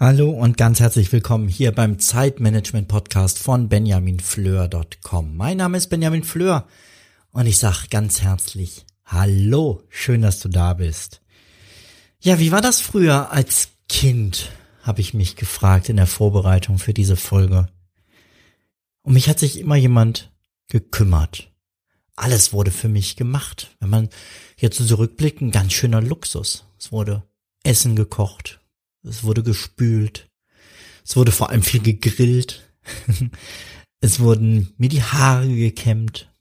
Hallo und ganz herzlich willkommen hier beim Zeitmanagement Podcast von benjaminfleur.com. Mein Name ist Benjamin Fleur und ich sag ganz herzlich Hallo, schön, dass du da bist. Ja, wie war das früher als Kind, habe ich mich gefragt in der Vorbereitung für diese Folge. Um mich hat sich immer jemand gekümmert. Alles wurde für mich gemacht. Wenn man jetzt zurückblickt, ein ganz schöner Luxus. Es wurde Essen gekocht, es wurde gespült, es wurde vor allem viel gegrillt, es wurden mir die Haare gekämmt,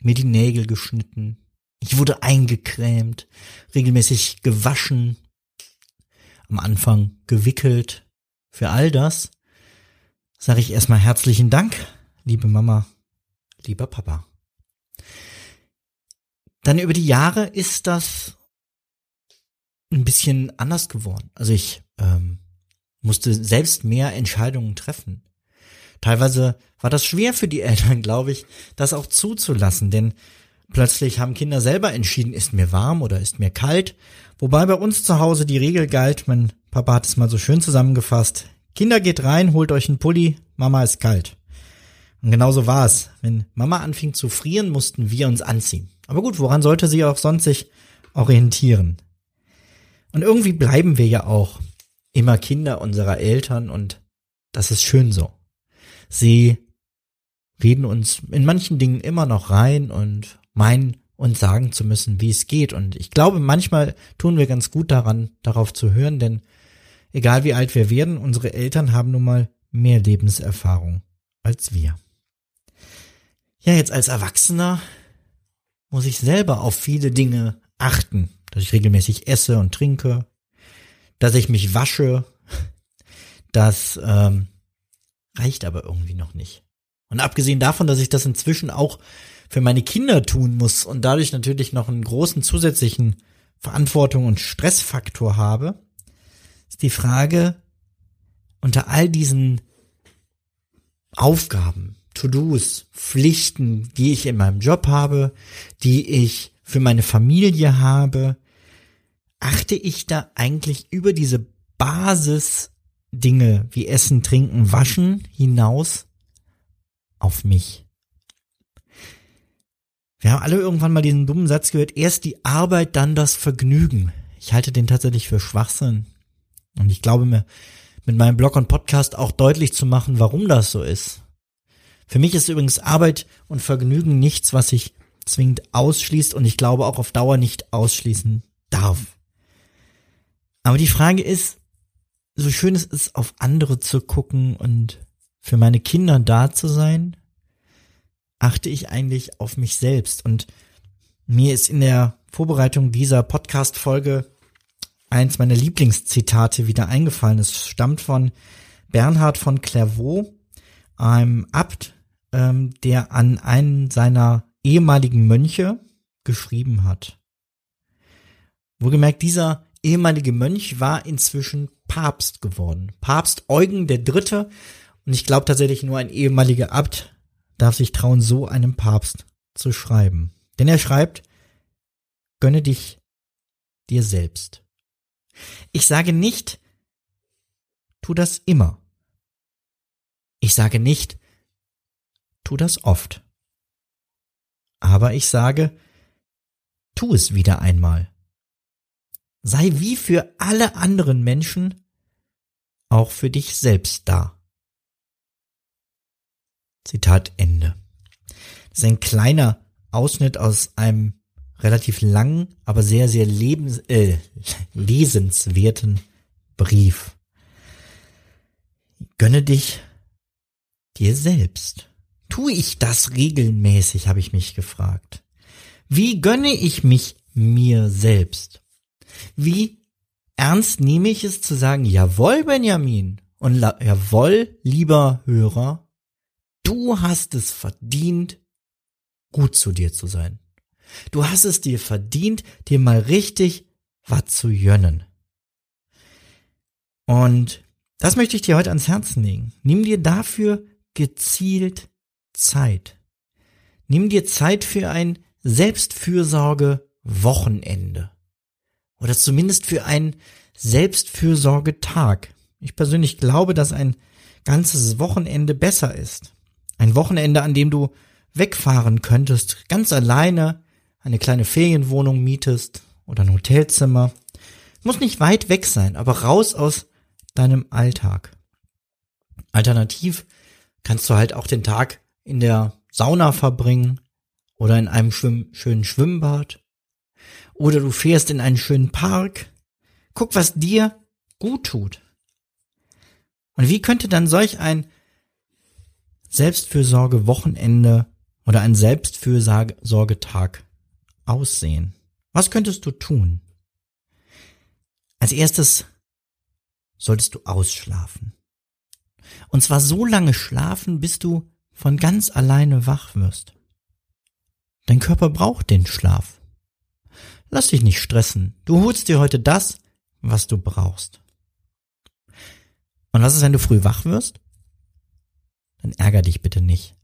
mir die Nägel geschnitten, ich wurde eingecremt, regelmäßig gewaschen, am Anfang gewickelt. Für all das sage ich erstmal herzlichen Dank, liebe Mama, lieber Papa. Dann über die Jahre ist das ein bisschen anders geworden. Also ich ähm, musste selbst mehr Entscheidungen treffen. Teilweise war das schwer für die Eltern, glaube ich, das auch zuzulassen, denn Plötzlich haben Kinder selber entschieden, ist mir warm oder ist mir kalt. Wobei bei uns zu Hause die Regel galt, mein Papa hat es mal so schön zusammengefasst. Kinder geht rein, holt euch einen Pulli, Mama ist kalt. Und genauso war es. Wenn Mama anfing zu frieren, mussten wir uns anziehen. Aber gut, woran sollte sie auch sonst sich orientieren? Und irgendwie bleiben wir ja auch immer Kinder unserer Eltern und das ist schön so. Sie reden uns in manchen Dingen immer noch rein und meinen uns sagen zu müssen, wie es geht. Und ich glaube, manchmal tun wir ganz gut daran, darauf zu hören, denn egal wie alt wir werden, unsere Eltern haben nun mal mehr Lebenserfahrung als wir. Ja, jetzt als Erwachsener muss ich selber auf viele Dinge achten, dass ich regelmäßig esse und trinke, dass ich mich wasche. Das ähm, reicht aber irgendwie noch nicht. Und abgesehen davon, dass ich das inzwischen auch für meine Kinder tun muss und dadurch natürlich noch einen großen zusätzlichen Verantwortung und Stressfaktor habe, ist die Frage, unter all diesen Aufgaben, To-Dos, Pflichten, die ich in meinem Job habe, die ich für meine Familie habe, achte ich da eigentlich über diese Basis Dinge wie Essen, Trinken, Waschen hinaus auf mich? Wir haben alle irgendwann mal diesen dummen Satz gehört, erst die Arbeit, dann das Vergnügen. Ich halte den tatsächlich für Schwachsinn. Und ich glaube mir, mit meinem Blog und Podcast auch deutlich zu machen, warum das so ist. Für mich ist übrigens Arbeit und Vergnügen nichts, was sich zwingend ausschließt und ich glaube auch auf Dauer nicht ausschließen darf. Aber die Frage ist, so schön es ist, auf andere zu gucken und für meine Kinder da zu sein, achte ich eigentlich auf mich selbst. Und mir ist in der Vorbereitung dieser Podcast-Folge eins meiner Lieblingszitate wieder eingefallen. Es stammt von Bernhard von Clairvaux, einem Abt, ähm, der an einen seiner ehemaligen Mönche geschrieben hat. Wohlgemerkt, dieser ehemalige Mönch war inzwischen Papst geworden. Papst Eugen der Dritte. Und ich glaube tatsächlich nur ein ehemaliger Abt darf sich trauen, so einem Papst zu schreiben. Denn er schreibt, gönne dich dir selbst. Ich sage nicht, tu das immer. Ich sage nicht, tu das oft. Aber ich sage, tu es wieder einmal. Sei wie für alle anderen Menschen auch für dich selbst da. Zitat Ende. Das ist ein kleiner Ausschnitt aus einem relativ langen, aber sehr, sehr lebens äh, lesenswerten Brief. Gönne dich dir selbst. Tue ich das regelmäßig, habe ich mich gefragt. Wie gönne ich mich mir selbst? Wie ernst nehme ich es zu sagen, jawohl, Benjamin, und jawohl, lieber Hörer, du hast es verdient, gut zu dir zu sein. Du hast es dir verdient, dir mal richtig was zu jönnen. Und das möchte ich dir heute ans Herzen legen. Nimm dir dafür gezielt Zeit. Nimm dir Zeit für ein Selbstfürsorge-Wochenende. Oder zumindest für einen Selbstfürsorgetag. Ich persönlich glaube, dass ein ganzes Wochenende besser ist. Ein Wochenende, an dem du wegfahren könntest, ganz alleine eine kleine Ferienwohnung mietest oder ein Hotelzimmer. Muss nicht weit weg sein, aber raus aus deinem Alltag. Alternativ kannst du halt auch den Tag in der Sauna verbringen oder in einem schwimm schönen Schwimmbad oder du fährst in einen schönen Park. Guck, was dir gut tut. Und wie könnte dann solch ein Selbstfürsorge-Wochenende oder ein Selbstfürsorgetag aussehen? Was könntest du tun? Als erstes solltest du ausschlafen. Und zwar so lange schlafen, bis du von ganz alleine wach wirst. Dein Körper braucht den Schlaf. Lass dich nicht stressen. Du holst dir heute das, was du brauchst. Und was ist, wenn du früh wach wirst? Dann ärger dich bitte nicht.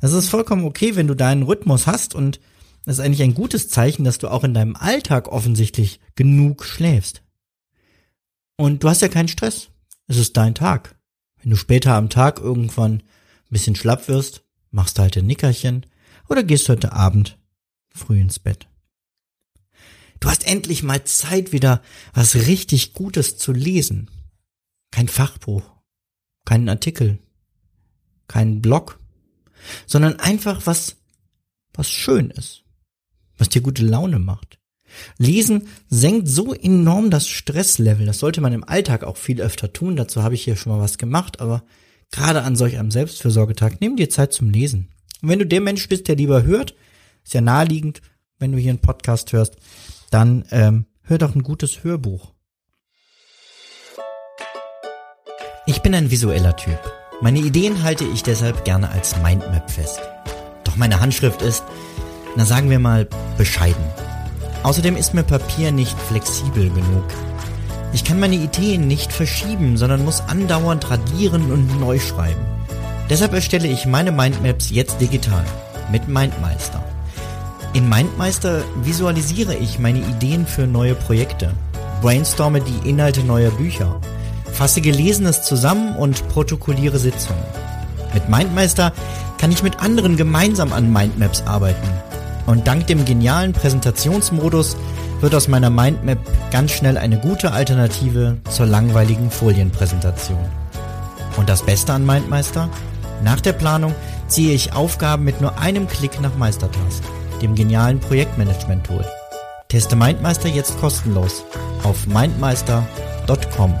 Es ist vollkommen okay, wenn du deinen Rhythmus hast und es ist eigentlich ein gutes Zeichen, dass du auch in deinem Alltag offensichtlich genug schläfst. Und du hast ja keinen Stress. Es ist dein Tag. Wenn du später am Tag irgendwann bisschen schlapp wirst, machst halt ein Nickerchen oder gehst heute Abend früh ins Bett. Du hast endlich mal Zeit, wieder was richtig Gutes zu lesen. Kein Fachbuch, keinen Artikel, keinen Blog, sondern einfach was, was schön ist, was dir gute Laune macht. Lesen senkt so enorm das Stresslevel. Das sollte man im Alltag auch viel öfter tun. Dazu habe ich hier schon mal was gemacht, aber gerade an solch einem Selbstfürsorgetag, nimm dir Zeit zum Lesen. Und wenn du der Mensch bist, der lieber hört, ist ja naheliegend, wenn du hier einen Podcast hörst, dann ähm, hör doch ein gutes Hörbuch. Ich bin ein visueller Typ. Meine Ideen halte ich deshalb gerne als Mindmap fest. Doch meine Handschrift ist, na sagen wir mal, bescheiden. Außerdem ist mir Papier nicht flexibel genug. Ich kann meine Ideen nicht verschieben, sondern muss andauernd radieren und neu schreiben. Deshalb erstelle ich meine Mindmaps jetzt digital mit Mindmeister. In Mindmeister visualisiere ich meine Ideen für neue Projekte, brainstorme die Inhalte neuer Bücher, fasse Gelesenes zusammen und protokolliere Sitzungen. Mit Mindmeister kann ich mit anderen gemeinsam an Mindmaps arbeiten und dank dem genialen Präsentationsmodus wird aus meiner Mindmap ganz schnell eine gute Alternative zur langweiligen Folienpräsentation. Und das Beste an Mindmeister? Nach der Planung ziehe ich Aufgaben mit nur einem Klick nach Meistertask, dem genialen Projektmanagement-Tool. Teste Mindmeister jetzt kostenlos auf mindmeister.com.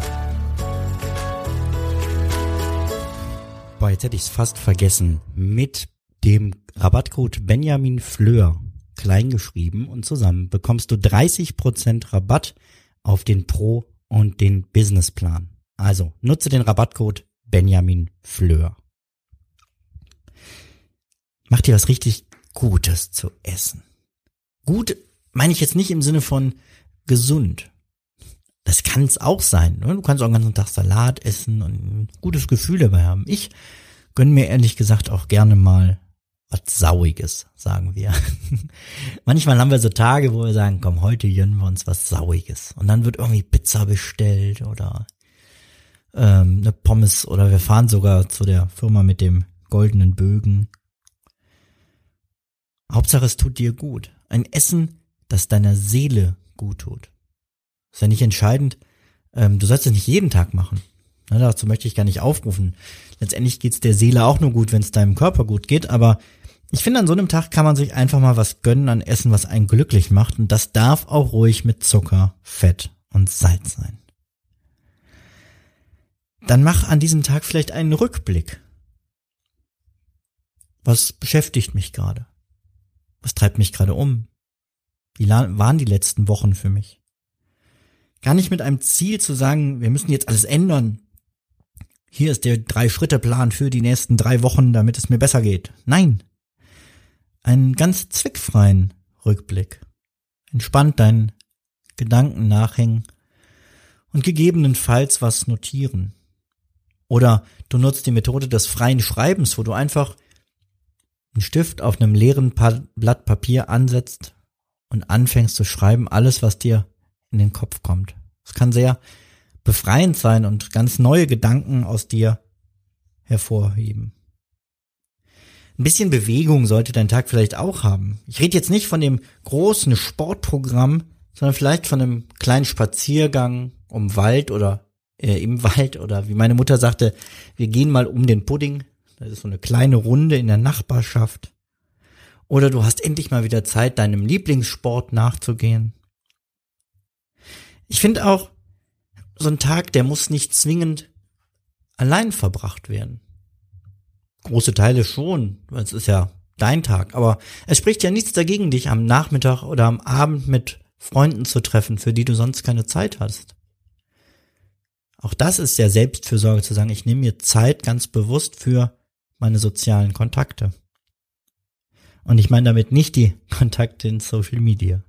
Boah, jetzt hätte ich es fast vergessen. Mit dem Rabattcode Benjamin Fleur kleingeschrieben und zusammen bekommst du 30% Rabatt auf den Pro und den Businessplan. Also nutze den Rabattcode Benjamin Fleur. Mach dir was richtig Gutes zu essen. Gut meine ich jetzt nicht im Sinne von gesund. Das kann es auch sein. Ne? Du kannst auch den ganzen Tag Salat essen und ein gutes Gefühl dabei haben. Ich gönne mir ehrlich gesagt auch gerne mal was Sauiges, sagen wir. Manchmal haben wir so Tage, wo wir sagen, komm, heute gönnen wir uns was Sauiges. Und dann wird irgendwie Pizza bestellt oder ähm, eine Pommes oder wir fahren sogar zu der Firma mit dem goldenen Bögen. Hauptsache, es tut dir gut. Ein Essen, das deiner Seele gut tut. Ist ja nicht entscheidend. Ähm, du sollst es nicht jeden Tag machen. Na, dazu möchte ich gar nicht aufrufen. Letztendlich geht's der Seele auch nur gut, wenn es deinem Körper gut geht, aber ich finde, an so einem Tag kann man sich einfach mal was gönnen an Essen, was einen glücklich macht. Und das darf auch ruhig mit Zucker, Fett und Salz sein. Dann mach an diesem Tag vielleicht einen Rückblick. Was beschäftigt mich gerade? Was treibt mich gerade um? Wie waren die letzten Wochen für mich? Gar nicht mit einem Ziel zu sagen, wir müssen jetzt alles ändern. Hier ist der Drei-Schritte-Plan für die nächsten drei Wochen, damit es mir besser geht. Nein. Einen ganz zweckfreien Rückblick. Entspannt deinen Gedanken nachhängen und gegebenenfalls was notieren. Oder du nutzt die Methode des freien Schreibens, wo du einfach einen Stift auf einem leeren Blatt Papier ansetzt und anfängst zu schreiben, alles, was dir in den Kopf kommt. Es kann sehr befreiend sein und ganz neue Gedanken aus dir hervorheben. Ein bisschen Bewegung sollte dein Tag vielleicht auch haben. Ich rede jetzt nicht von dem großen Sportprogramm, sondern vielleicht von einem kleinen Spaziergang um Wald oder äh, im Wald oder wie meine Mutter sagte, wir gehen mal um den Pudding. Das ist so eine kleine Runde in der Nachbarschaft. Oder du hast endlich mal wieder Zeit, deinem Lieblingssport nachzugehen. Ich finde auch, so ein Tag, der muss nicht zwingend allein verbracht werden. Große Teile schon, weil es ist ja dein Tag, aber es spricht ja nichts dagegen, dich am Nachmittag oder am Abend mit Freunden zu treffen, für die du sonst keine Zeit hast. Auch das ist ja Selbstfürsorge zu sagen, ich nehme mir Zeit ganz bewusst für meine sozialen Kontakte. Und ich meine damit nicht die Kontakte in Social Media.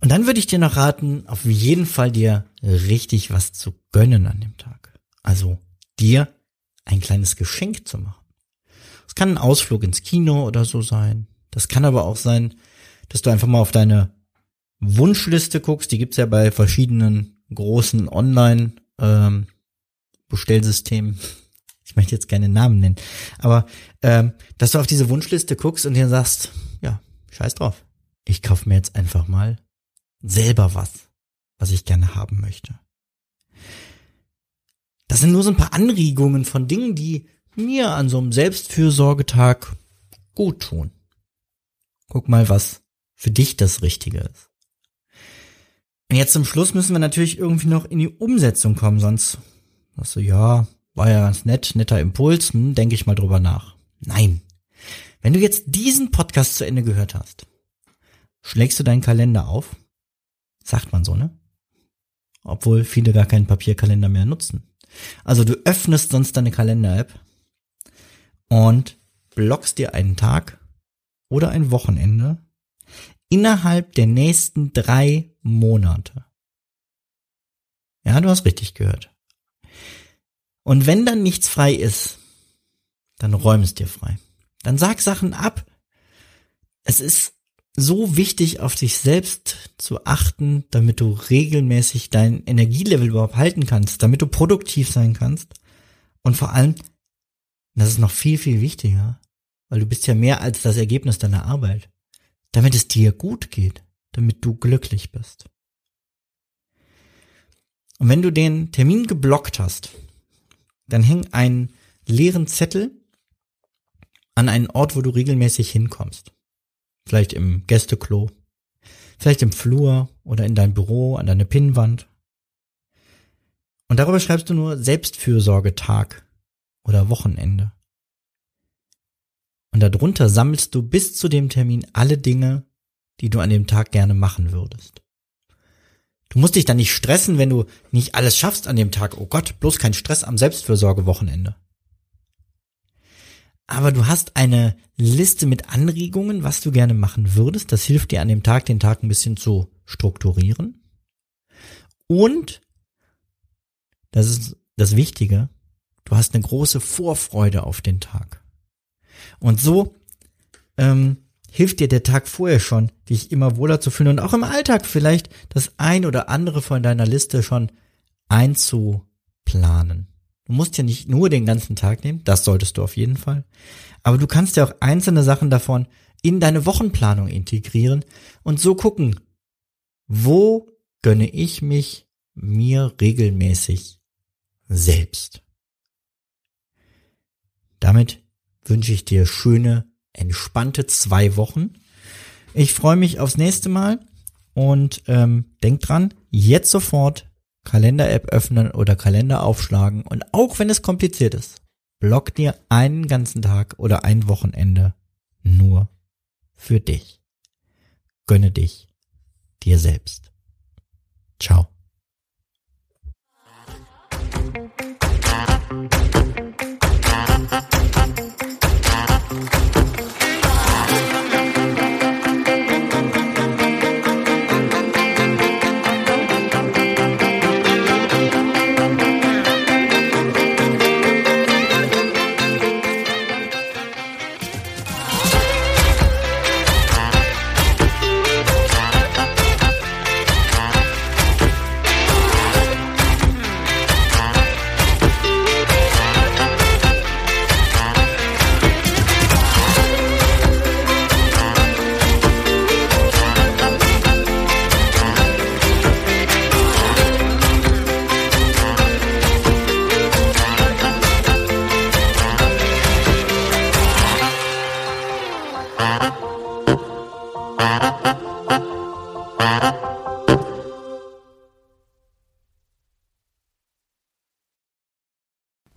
Und dann würde ich dir noch raten, auf jeden Fall dir richtig was zu gönnen an dem Tag. Also dir ein kleines Geschenk zu machen. Es kann ein Ausflug ins Kino oder so sein. Das kann aber auch sein, dass du einfach mal auf deine Wunschliste guckst. Die gibt's ja bei verschiedenen großen Online ähm. Ich möchte jetzt keine Namen nennen, aber ähm, dass du auf diese Wunschliste guckst und dir sagst, ja, scheiß drauf. Ich kaufe mir jetzt einfach mal selber was, was ich gerne haben möchte. Das sind nur so ein paar Anregungen von Dingen, die mir an so einem Selbstfürsorgetag gut tun. Guck mal, was für dich das Richtige ist. Und jetzt zum Schluss müssen wir natürlich irgendwie noch in die Umsetzung kommen, sonst sagst du, ja, war ja ganz nett, netter Impuls, hm, denke ich mal drüber nach. Nein. Wenn du jetzt diesen Podcast zu Ende gehört hast, schlägst du deinen Kalender auf, sagt man so, ne? Obwohl viele gar keinen Papierkalender mehr nutzen. Also du öffnest sonst deine Kalender-App und blockst dir einen Tag oder ein Wochenende innerhalb der nächsten drei Monate. Ja, du hast richtig gehört. Und wenn dann nichts frei ist, dann räum es dir frei. Dann sag Sachen ab. Es ist so wichtig, auf dich selbst zu achten, damit du regelmäßig dein Energielevel überhaupt halten kannst, damit du produktiv sein kannst. Und vor allem, das ist noch viel, viel wichtiger, weil du bist ja mehr als das Ergebnis deiner Arbeit damit es dir gut geht, damit du glücklich bist. Und wenn du den Termin geblockt hast, dann häng einen leeren Zettel an einen Ort, wo du regelmäßig hinkommst. Vielleicht im Gästeklo, vielleicht im Flur oder in dein Büro, an deine Pinnwand. Und darüber schreibst du nur Selbstfürsorgetag oder Wochenende. Und darunter sammelst du bis zu dem Termin alle Dinge, die du an dem Tag gerne machen würdest. Du musst dich dann nicht stressen, wenn du nicht alles schaffst an dem Tag. Oh Gott, bloß kein Stress am Selbstfürsorgewochenende. Aber du hast eine Liste mit Anregungen, was du gerne machen würdest. Das hilft dir an dem Tag, den Tag ein bisschen zu strukturieren. Und, das ist das Wichtige, du hast eine große Vorfreude auf den Tag. Und so ähm, hilft dir der Tag vorher schon, dich immer wohler zu fühlen und auch im Alltag vielleicht das ein oder andere von deiner Liste schon einzuplanen. Du musst ja nicht nur den ganzen Tag nehmen, das solltest du auf jeden Fall. Aber du kannst ja auch einzelne Sachen davon in deine Wochenplanung integrieren und so gucken, wo gönne ich mich mir regelmäßig selbst. Damit wünsche ich dir schöne, entspannte zwei Wochen. Ich freue mich aufs nächste Mal und ähm, denk dran, jetzt sofort Kalender-App öffnen oder Kalender aufschlagen und auch wenn es kompliziert ist, block dir einen ganzen Tag oder ein Wochenende nur für dich. gönne dich dir selbst. Ciao.